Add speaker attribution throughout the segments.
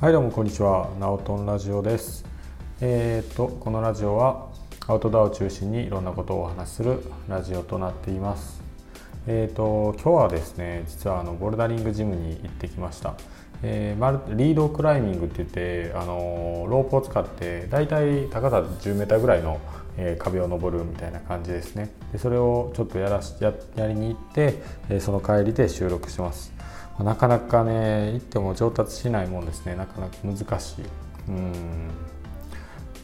Speaker 1: はいどうもこんにちは。ナオトンラジオです。えー、っとこのラジオはアウトドアを中心にいろんなことをお話しするラジオとなっています。えー、っと今日はですね実はあのボルダリングジムに行ってきました。えー、リードクライミングって言ってあのロープを使ってだいたい高さ 10m ぐらいの、えー、壁を登るみたいな感じですね。でそれをちょっとやらしややりに行って、えー、その帰りで収録します。なかなかね行っても上達しないもんですね。なかなか難しい。うん。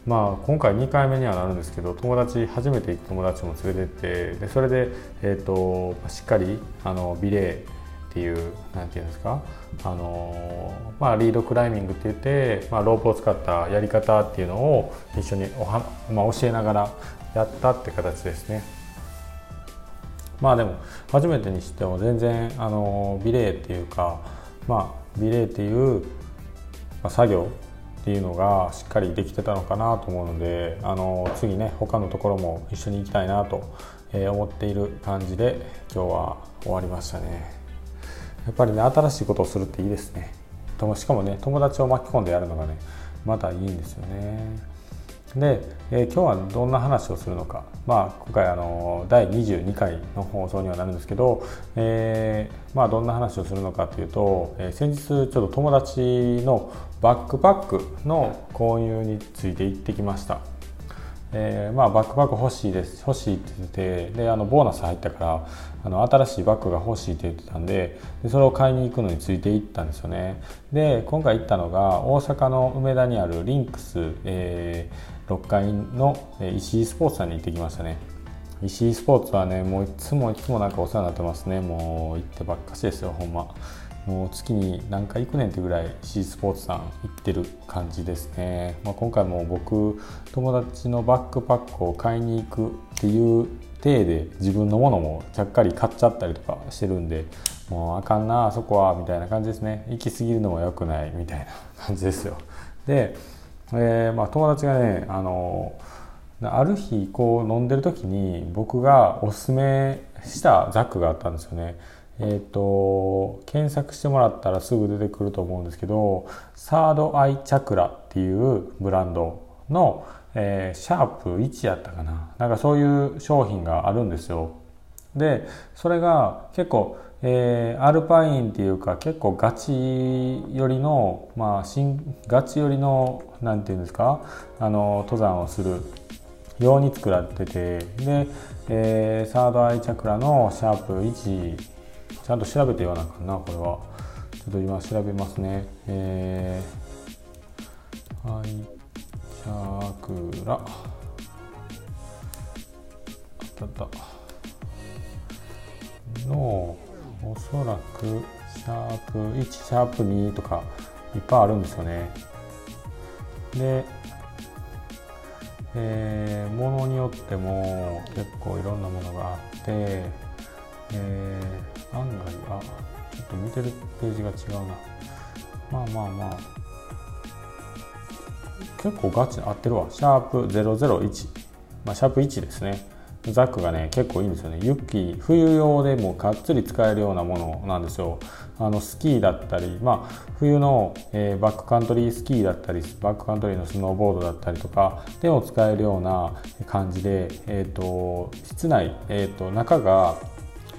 Speaker 1: まあ今回2回目にはなるんですけど友達初めて行く友達も連れてってでそれで、えーと、しっかりあのビレーっていう何て言うんですか？あのまあ、リードクライミングって言って、まあ、ロープを使ったやり方っていうのを一緒におは、まあ、教えながらやったって形ですね。まあでも初めてにしても全然あの美麗っていうかまあ美麗っていう、作業っていうのがしっかりできてたのかなと思うのであの次ね他のところも一緒に行きたいなと思っている感じで今日は終わりましたね。やっぱりね新しいことをするっていいですね。しかもね友達を巻き込んでやるのがねまたいいんですよね。で、えー、今日はどんな話をするのか、まあ、今回あの第22回の放送にはなるんですけど、えー、まあ、どんな話をするのかというと、えー、先日ちょっと友達のバックパックの購入について行ってきました。え、まあ、バックパック欲しいです欲しいって言っててであのボーナス入ったからあの新しいバッグが欲しいって言ってたんででそれを買いに行くのについて行ったんですよねで今回行ったのが大阪の梅田にあるリンクス、えー、6階の石井スポーツさんに行ってきましたね。石井スポーツはねもういつもいつもなんかお世話になってますね。もう行ってばっかしですよほんま。もう月に何回行くねんってぐらい C スポーツさん行ってる感じですね、まあ、今回も僕友達のバックパックを買いに行くっていう体で自分のものもちゃっかり買っちゃったりとかしてるんでもうあかんなあそこはみたいな感じですね。行き過ぎるのも良くないみたいな感じですよ。で、えー、まあ、友達がねあのある日こう飲んでる時に僕がおすすめしたザックがあったんですよね。えーと、検索してもらったらすぐ出てくると思うんですけどサードアイチャクラっていうブランドの、えー、シャープ1やったかな。なんかそういう商品があるんですよ。でそれが結構、えー、アルパインっていうか結構ガチ寄りのまあ新ガチ寄りのなんていうんですかあの登山をするように作られててで、えー、サードアイチャクラのシャープ1ちゃんと調べて言わなあかなこれは。ちょっと今調べますね。えー、はいチャクラ。あったあった。のおそらくシャープ1シャープ2とかいっぱいあるんですよね。でえー、ものによっても結構いろんなものがあってえー、案外あちょっと見てるページが違うな。まあまあまあ。結構ガチ合ってるわ。シャープ001、まあ、シャープ1ですね。ザックがね結構いいんですよね。ユッキー冬用でもがっつり使えるようなものなんですよ。あのスキーだったりまあ冬の、えー、バックカントリースキーだったりバックカントリーのスノーボードだったりとかでも使えるような感じで、えーと、室内、えーと中が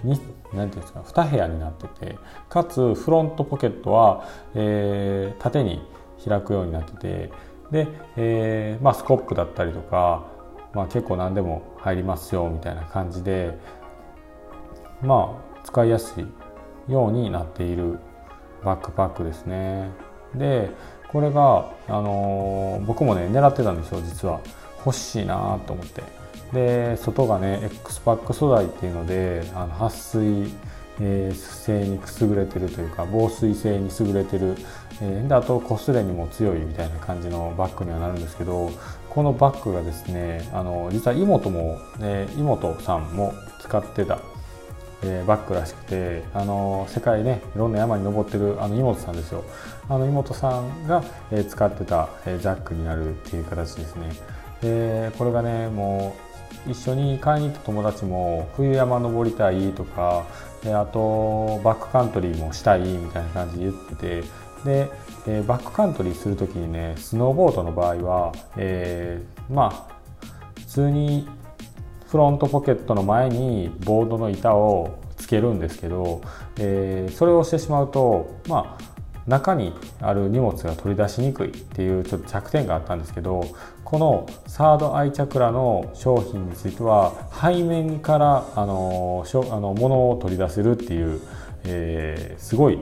Speaker 1: に何ていうんですか2部屋になっててかつフロントポケットは、えー、縦に開くようになっててで、えーまあ、スコップだったりとか、まあ、結構何でも入りますよみたいな感じでまあ使いやすいようになっているバックパックですね。でこれが、あのー、僕もね狙ってたんですよ実は。欲しいなと思って。で外がね X パック素材っていうのであの撥水、えー、性に優れてるというか防水性に優れてる、えー、であと擦れにも強いみたいな感じのバッグにはなるんですけどこのバッグがですねあの実は妹も、えー、妹さんも使ってたえー、バッグらしくてあの世界ねいろんな山に登ってるあの妹さんですよ。あの妹さんが、えー、使ってた、えー、ジャックになるっていう形ですね。でこれがねもう一緒に買いに行った友達も冬山登りたいとかであとバックカントリーもしたいみたいな感じで言っててで、えー、バックカントリーする時にねスノーボードの場合は、えー、まあ普通にフロントポケットの前にボードの板をつけるんですけど、えー、それをしてしまうとまあ中にある荷物が取り出しにくいっていうちょっと弱点があったんですけどこのサードアイチャクラの商品については背面からあのあの物を取り出せるっていう、えー、すごい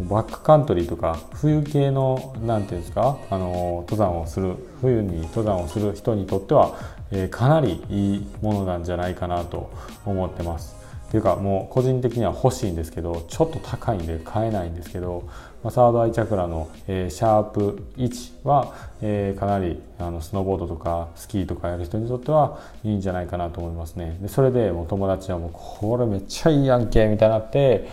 Speaker 1: バックカントリーとか冬系の何ていうんですかあの登山をする冬に登山をする人にとっては、えー、かなりいいものなんじゃないかなと思ってます。っていうかもう個人的には欲しいんですけどちょっと高いんで買えないんですけど、まあ、サードアイチャクラの、えー、シャープ1は、えー、かなりあのスノーボードとかスキーとかやる人にとってはいいんじゃないかなと思いますねでそれでもう友達はもうこれめっちゃいいやんけみたいになって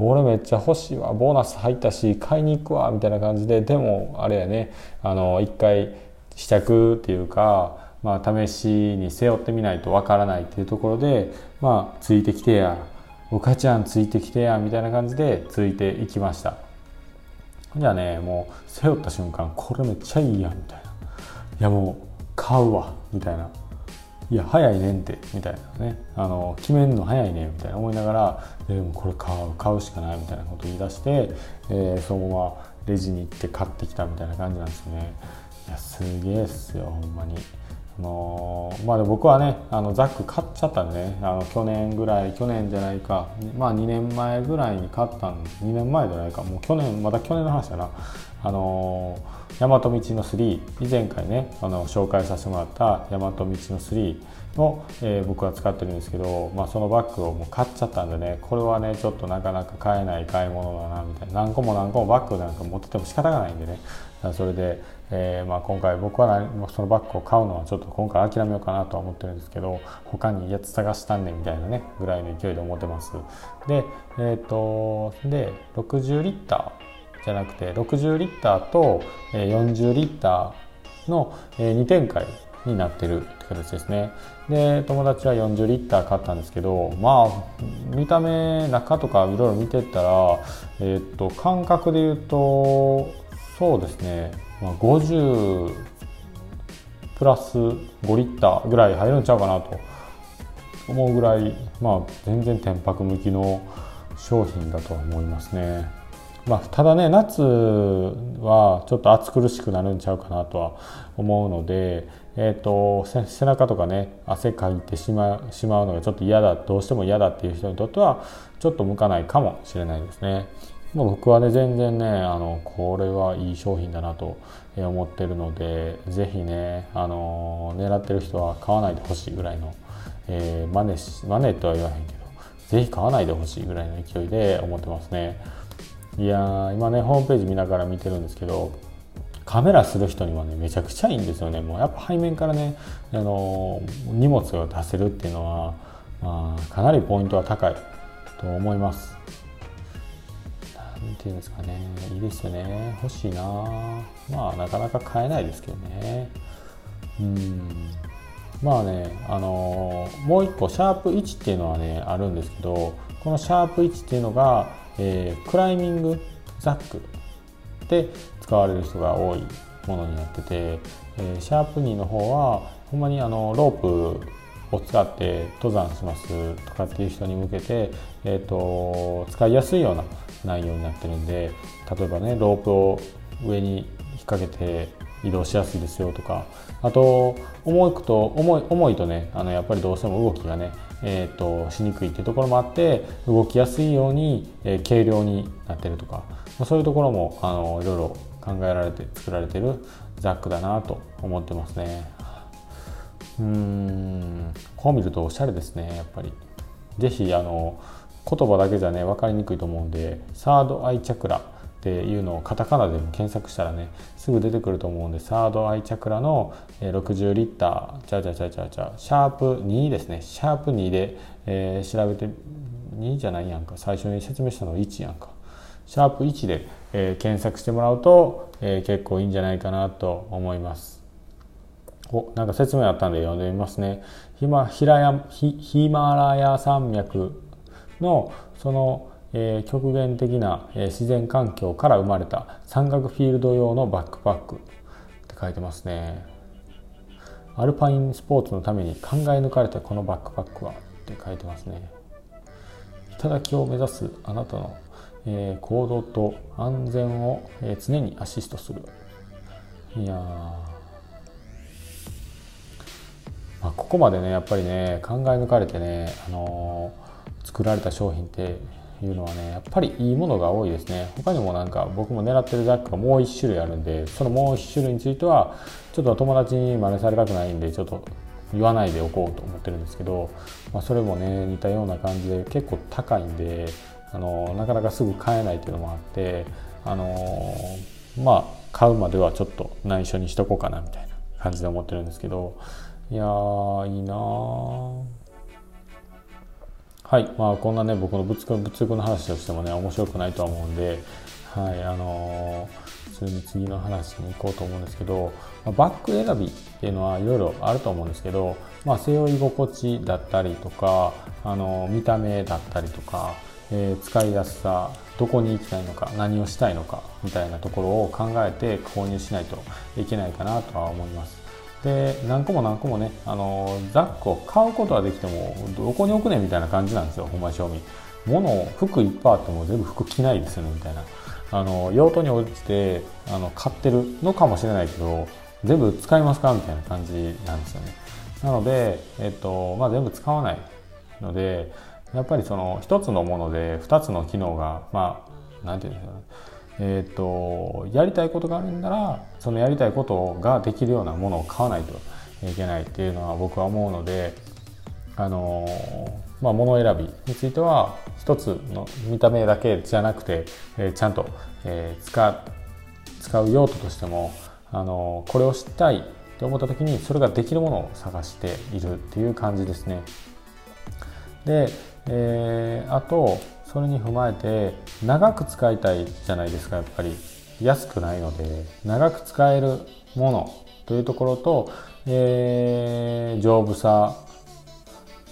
Speaker 1: 俺めっちゃ欲しいわボーナス入ったし買いに行くわみたいな感じででもあれやねあの一回試着っていうかまあ、試しに背負ってみないとわからないっていうところで、まあ、ついてきてやお母ちゃんついてきてやみたいな感じでついていきました。じゃあねもう背負った瞬間これめっちゃいいやみたいないやもう買うわみたいな。いや早いねんってみたいなね。あの決めんの早いねみたいな思いながらでもこれ買う買うしかないみたいなこと言い出して、えー、そのままレジに行って買ってきたみたいな感じなんですよね。いやすげえっすよほんまに。あのまあ、僕はねあのザック買っちゃったんでねあの去年ぐらい去年じゃないかまあ2年前ぐらいに買ったん2年前じゃないかもう去年まだ去年の話だな。あの大和道の3以前回ねあの紹介させてもらった大和道の3を、えー、僕は使ってるんですけど、まあ、そのバッグをもう買っちゃったんでねこれはねちょっとなかなか買えない買い物だなみたいな。何個も何個もバッグなんか持ってても仕方がないんでね。それで、えー、まあ、今回僕はそのバッグを買うのはちょっと今回諦めようかなとは思ってるんですけど他にやつ探したんねみたいなねぐらいの勢いで思ってます。でえっ、ー、とで60リッターじゃなくて60リッターと40リッターの2展開になってるって形ですね。で友達は40リッター買ったんですけどまあ見た目中とかいろいろ見てったらえっ、と感覚で言うとそうですね、まあ、50プラス5リッターぐらい入るんちゃうかなと。思うぐらい、まあ、全然天白向きの商品だと思いますね。まあ、ただね夏はちょっと暑苦しくなるんちゃうかなとは思うので、えーと、背中とかね汗かいてしましまうのがちょっと嫌だどうしても嫌だっていう人にとってはちょっと向かないかもしれないですね。まあ、僕はね全然ねあのこれはいい商品だなと思ってるので是非ねあの狙ってる人は買わないでほしいぐらいの、えー、真似し真似とは言わへんけど是非買わないでほしいぐらいの勢いで思ってますねいや今ねホームページ見ながら見てるんですけどカメラする人にはねめちゃくちゃいいんですよね。もうやっぱ背面からねあの荷物を出せるっていうのは、まあ、かなりポイントは高いと思います。何ていうんですかね。いいですよね。欲しいな。まあなかなか買えないですけどね。うん。まあねあの、もう一個シャープ1っていうのはねあるんですけどこのシャープ1っていうのが、えー、クライミングザックで使われる人が多いものになってて、えー、シャープ2の方はほんまにあのロープを使って登山しますとかっていう人に向けて、えーと使いやすいような内容になってるんで例えばねロープを上に引っ掛けて移動しやすいですよとかあと重くと重い重いとねあのやっぱりどうしても動きがね、えーと、しにくいっていうところもあって動きやすいように、えー、軽量になってるとか、そういうところもあのいろいろ考えられて作られてるザックだなと思ってますね。うん。こう見るとおしゃれですねやっぱり。是非あの言葉だけじゃね分かりにくいと思うんでサードアイチャクラ。っていうのをカタカナでも検索したらねすぐ出てくると思うんでサードアイチャクラの60リッターちゃちゃちゃちゃちゃシャープ2ですね。シャープ2で、えー、調べて2じゃないやんか。最初に説明したの1やんか。シャープ1で、えー、検索してもらうと、えー、結構いいんじゃないかなと思います。おなんか説明あったんで読んでみますね。ヒマヒラヤヒヒマラヤ山脈のその、えー、極限的な、えー、自然環境から生まれた山岳フィールド用のバックパック。って書いてますね。アルパインスポーツのために考え抜かれたこのバックパックは？って書いてますね。頂を目指すあなたの、えー、行動と安全を、えー、常にアシストする。いやまあ、ここまでねやっぱりね考え抜かれてね、あのー、作られた商品っていうのはねやっぱりいいものが多いですね。他にもなんか僕も狙ってるジャックがもう1種類あるんでそのもう1種類についてはちょっと友達に真似されたくないんでちょっと言わないでおこうと思ってるんですけど、まあ、それもね似たような感じで結構高いんであのなかなかすぐ買えないっていうのもあってあのまあ買うまではちょっと内緒にしとこうかなみたいな感じで思ってるんですけどいやーいいなはいまあこんなね僕の物欲の話としてもね面白くないとは思うんではいあのー、普通に次の話に行こうと思うんですけど、まあ、バッグ選びっていうのはいろいろあると思うんですけど、まあ、背負い心地だったりとか、あの、見た目だったりとか、えー、使いやすさどこに行きたいのか何をしたいのかみたいなところを考えて購入しないといけないかなとは思います。で何個も何個もねあのザックを買うことはできてもどこに置くねみたいな感じなんですよほんま賞味。物を服いっぱいあっても全部服着ないですよねみたいな。あの用途に応じてあの買ってるのかもしれないけど全部使いますかみたいな感じなんですよね。なので、えっとまあ、全部使わないのでやっぱりその一つのもので二つの機能がまあなんていうんですかね。えーと、やりたいことがあるんならそのやりたいことができるようなものを買わないといけないっていうのは僕は思うので、あの、まあ、物選びについては一つの見た目だけじゃなくて、えー、ちゃんと、えー、使使う用途としても、あのこれをしたいと思った時にそれができるものを探しているっていう感じですね。で、えあとそれに踏まえて長く使いたいじゃないですかやっぱり安くないので長く使えるものというところと、えー、丈夫さ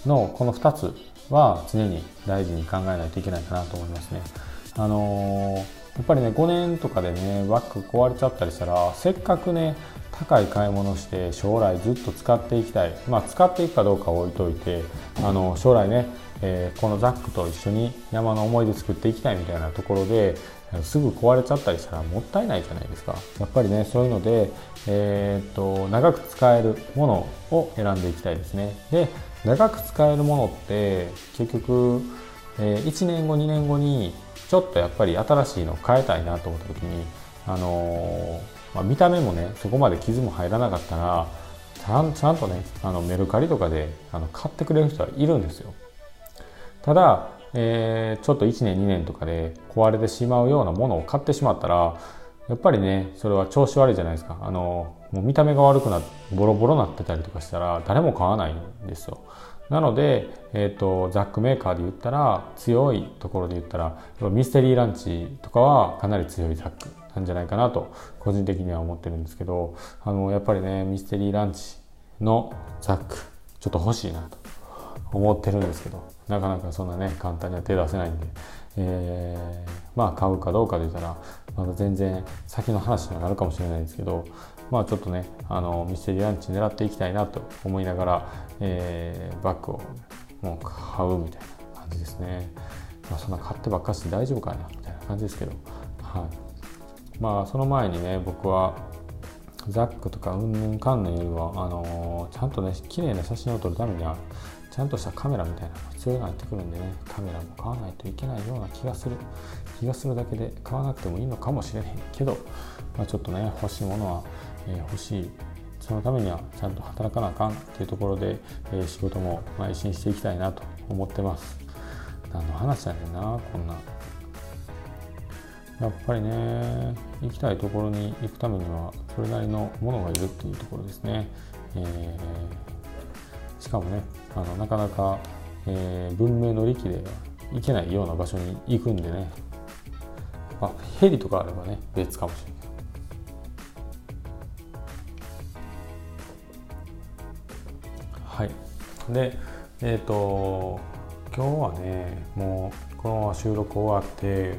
Speaker 1: のこの2つは常に大事に考えないといけないかなと思いますね。あのー、やっぱりね5年とかでねバッグ壊れちゃったりしたらせっかくね高い買い物して将来ずっと使っていきたいまあ使っていくかどうか置いといてあの将来ねえー、このザックと一緒に山の思い出作っていきたいみたいなところですぐ壊れちゃったりしたらもったいないじゃないですか。やっぱりねそういうので、えー、っと長く使えるものを選んでいきたいですね。で長く使えるものって結局、えー、1年後2年後にちょっとやっぱり新しいのを変えたいなと思った時にあのー、まあ、見た目もねそこまで傷も入らなかったらちゃんちゃんとねあのメルカリとかであの買ってくれる人はいるんですよ。ただ、えー、ちょっと1年2年とかで壊れてしまうようなものを買ってしまったらやっぱりねそれは調子悪いじゃないですか。あのもう見た目が悪くなってボロボロなってたりとかしたら誰も買わないんですよ。なので、えーと、ザックメーカーで言ったら強いところで言ったらミステリーランチとかはかなり強いザックなんじゃないかなと個人的には思ってるんですけどあのやっぱりねミステリーランチのザックちょっと欲しいなと。思ってるんですけどなかなかそんなね簡単には手出せないんで、えー、まあ買うかどうかで言ったらまだ全然先の話にはなるかもしれないですけどまあちょっとねあのミステリーランチ狙っていきたいなと思いながら、えー、バッグをもう買うみたいな感じですね、まあ、そんな買ってばっかして大丈夫かなみたいな感じですけどはい。まあその前にね僕はザックとかうんぬんかんぬんよりはあのー、ちゃんとね綺麗な写真を撮るためにはちゃんとしたカメラみたいなのが必要になってくるんでねカメラも買わないといけないような気がする。気がするだけで買わなくてもいいのかもしれへんけど、まあ、ちょっとね欲しいものは、えー、欲しい。そのためにはちゃんと働かなあかんっていうところで、えー、仕事も邁進していきたいなと思ってます。何の話やねんなこんな。やっぱりね行きたいところに行くためにはそれなりのものがいるっていうところですね、えーしかもねあのなかなか、えー、文明の利器で行けないような場所に行くんでね、まあ、ヘリとかあればね別かもしれない。はい、でえっ、ー、と今日はねもうこのまま収録終わって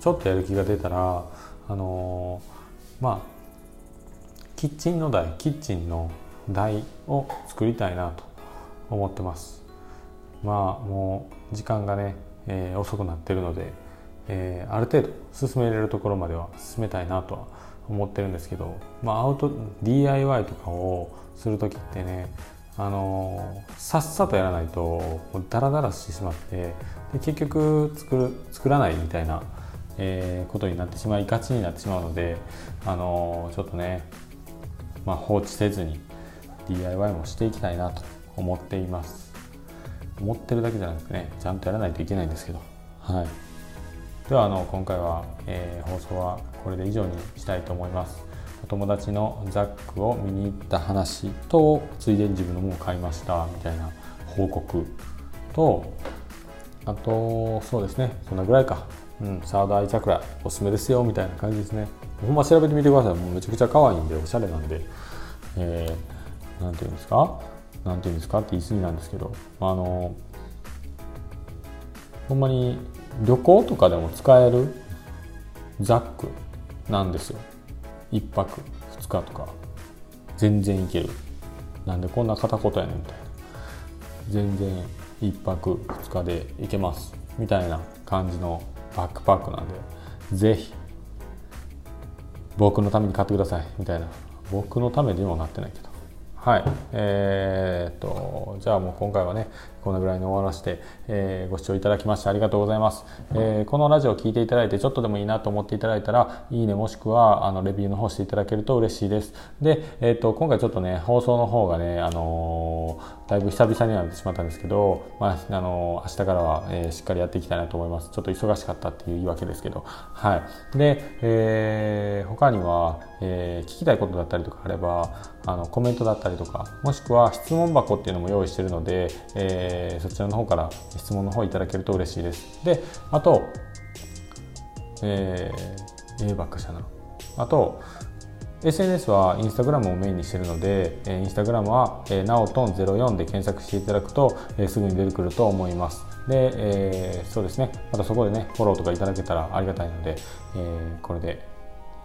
Speaker 1: ちょっとやる気が出たらあのー、まあキッチンの台キッチンの台を作りたいなと。思ってます。まあもう時間がね、えー、遅くなってるので、えー、ある程度進めれるところまでは進めたいなとは思ってるんですけど、まあ、アウト DIY とかをする時ってねあのさっさとやらないとダラダラしてしまってで結局作る作らないみたいな、えー、ことになってしまいがちになってしまうのであのちょっとね、まあ、放置せずに DIY もしていきたいなと。思っています。思ってるだけじゃなくてねちゃんとやらないといけないんですけど。はい。ではあの今回は、えー、放送はこれで以上にしたいと思います。お友達のザックを見に行った話とついでに自分のものを買いましたみたいな報告とあとそうですねそんなぐらいか、うん、サードアイチャクラおすすめですよみたいな感じですね。ほんま調べてみてください。もうめちゃくちゃ可愛いんでおしゃれなんで、えー、なんていうんですか？なんていうんですか？って言い過ぎなんですけどあのほんまに旅行とかでも使えるザックなんですよ。1泊2日とか。全然いける。なんでこんな片言やねんみたいな。全然1泊2日で行けます。みたいな感じのバックパックなんでぜひ僕のために買ってください。みたいな。僕のためにもなってないけど。はい。えー、っとじゃあもう今回はねこのぐらいに終わらせて、えー、ご視聴いただきましてありがとうございます、えー、このラジオを聴いていただいてちょっとでもいいなと思っていただいたらいいねもしくはあのレビューの方していただけると嬉しいです。で、え、っと今回ちょっとね放送の方がねあのだいぶ久々になってしまったんですけど、まあ、あの明日からは、えしっかりやっていきたいなと思います。ちょっと忙しかったっていう言い訳ですけど。はい。で、え他には、え聞きたいことだったりとかあればあのコメントだったりとかもしくは質問箱っていうのも用意してるので、えー、そちらの方から質問の方いただけると嬉しいです。で、あと、えー、A ばっかしゃな。あと、SNS はインスタグラムをメインにしているので、インスタグラムは、えー、ナオトン04で検索していただくと、えー、すぐに出てくると思います。で、えー、そうですね、またそこでね、フォローとかいただけたらありがたいので、えー、これで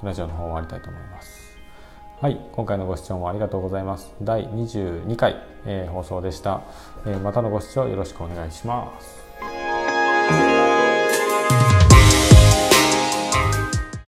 Speaker 1: ラジオの方終わりたいと思います。はい、今回のご視聴もありがとうございます。第22回、えー、放送でした、えー、またのご視聴よろしくお願いします。